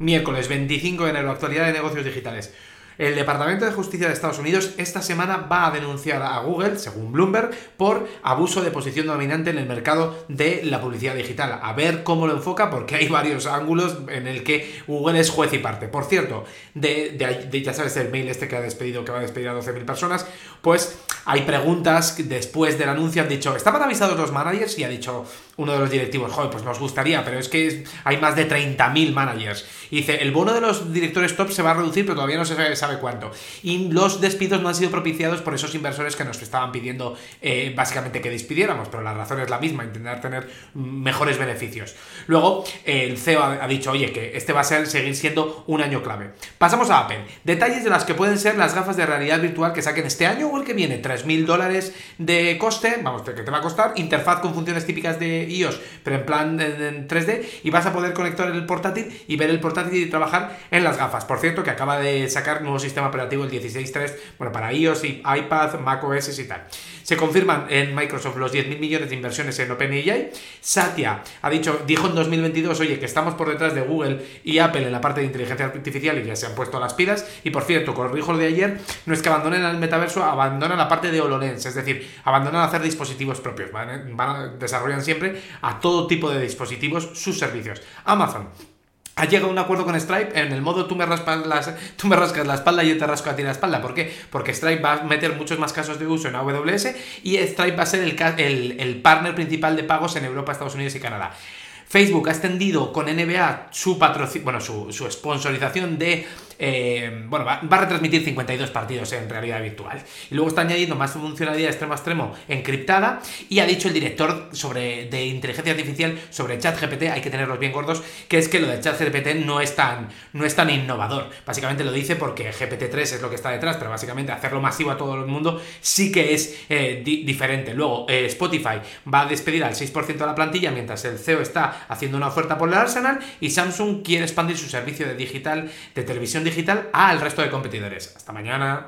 Miércoles 25 de enero, actualidad de negocios digitales. El Departamento de Justicia de Estados Unidos esta semana va a denunciar a Google, según Bloomberg, por abuso de posición dominante en el mercado de la publicidad digital. A ver cómo lo enfoca, porque hay varios ángulos en el que Google es juez y parte. Por cierto, de, ya sabes el mail este que ha despedido, que va a despedir a 12.000 personas, pues hay preguntas después del anuncio, han dicho, ¿estaban avisados los managers? Y ha dicho uno de los directivos, joder, pues nos gustaría, pero es que hay más de 30.000 managers. Y dice, el bono de los directores top se va a reducir, pero todavía no se sabe cuánto. Y los despidos no han sido propiciados por esos inversores que nos estaban pidiendo eh, básicamente que despidiéramos, pero la razón es la misma, intentar tener mejores beneficios. Luego, el CEO ha, dicho, oye, que este va a ser, seguir siendo un año clave. Pasamos a Apple. Detalles de las que pueden ser las gafas de realidad virtual que saquen este año o el que viene. 3.000 dólares de coste, vamos, que te va a costar, interfaz con funciones típicas de iOS, pero en plan en 3D, y vas a poder conectar el portátil y ver el portátil y trabajar en las gafas. Por cierto, que acaba de sacar nuevos sistema operativo el 16.3, bueno, para iOS y iPad, macOS y tal. Se confirman en Microsoft los 10.000 millones de inversiones en OpenAI. Satya ha dicho, dijo en 2022, oye, que estamos por detrás de Google y Apple en la parte de inteligencia artificial y ya se han puesto las pilas. Y por cierto, corrijo lo de ayer, no es que abandonen el metaverso, abandonan la parte de HoloLens, es decir, abandonan hacer dispositivos propios, van desarrollan siempre a todo tipo de dispositivos sus servicios. Amazon ha llegado a un acuerdo con Stripe en el modo tú me, rascas la espalda y yo te rasco a ti la espalda. ¿Por qué? Porque Stripe va a meter muchos más casos de uso en AWS y Stripe va a ser el partner principal de pagos en Europa, Estados Unidos y Canadá. Facebook ha extendido con NBA su patrocinio, bueno, su, su sponsorización de eh, bueno, va, a retransmitir 52 partidos en realidad virtual. Y luego está añadiendo más funcionalidad extremo a extremo encriptada y ha dicho el director sobre, de inteligencia artificial sobre ChatGPT, hay que tenerlos bien gordos, que es que lo de ChatGPT no es tan, no es tan innovador. Básicamente lo dice porque GPT-3 es lo que está detrás, pero básicamente hacerlo masivo a todo el mundo sí que es eh, diferente. Luego, eh, Spotify va a despedir al 6% de la plantilla mientras el CEO está haciendo una oferta por el Arsenal y Samsung quiere expandir su servicio de digital, de televisión digital al resto de competidores. Hasta mañana.